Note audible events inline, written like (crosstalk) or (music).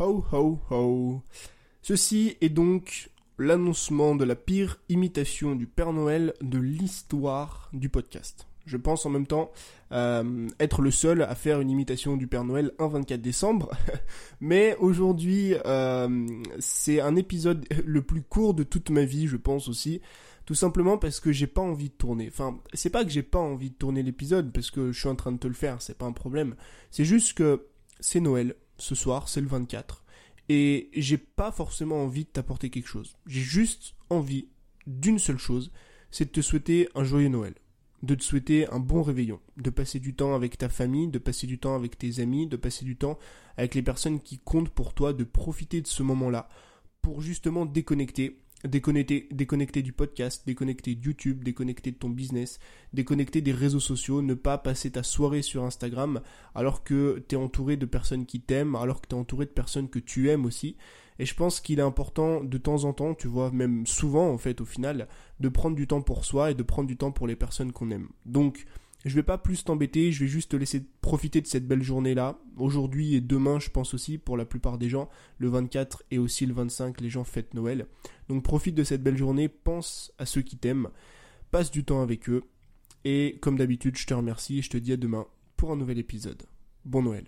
Ho ho ho. Ceci est donc l'annoncement de la pire imitation du Père Noël de l'histoire du podcast. Je pense en même temps euh, être le seul à faire une imitation du Père Noël un 24 décembre. (laughs) Mais aujourd'hui, euh, c'est un épisode (laughs) le plus court de toute ma vie, je pense aussi. Tout simplement parce que j'ai pas envie de tourner. Enfin, c'est pas que j'ai pas envie de tourner l'épisode parce que je suis en train de te le faire, c'est pas un problème. C'est juste que c'est Noël ce soir, c'est le 24. Et j'ai pas forcément envie de t'apporter quelque chose. J'ai juste envie d'une seule chose, c'est de te souhaiter un joyeux Noël. De te souhaiter un bon réveillon. De passer du temps avec ta famille, de passer du temps avec tes amis, de passer du temps avec les personnes qui comptent pour toi, de profiter de ce moment-là pour justement déconnecter déconnecter, du podcast, déconnecter de YouTube, déconnecter de ton business, déconnecter des réseaux sociaux, ne pas passer ta soirée sur Instagram alors que tu es entouré de personnes qui t'aiment, alors que tu es entouré de personnes que tu aimes aussi. Et je pense qu'il est important de temps en temps, tu vois, même souvent en fait au final, de prendre du temps pour soi et de prendre du temps pour les personnes qu'on aime. Donc, je vais pas plus t'embêter, je vais juste te laisser profiter de cette belle journée-là. Aujourd'hui et demain, je pense aussi, pour la plupart des gens, le 24 et aussi le 25, les gens fêtent Noël. Donc profite de cette belle journée, pense à ceux qui t'aiment, passe du temps avec eux. Et comme d'habitude, je te remercie et je te dis à demain pour un nouvel épisode. Bon Noël.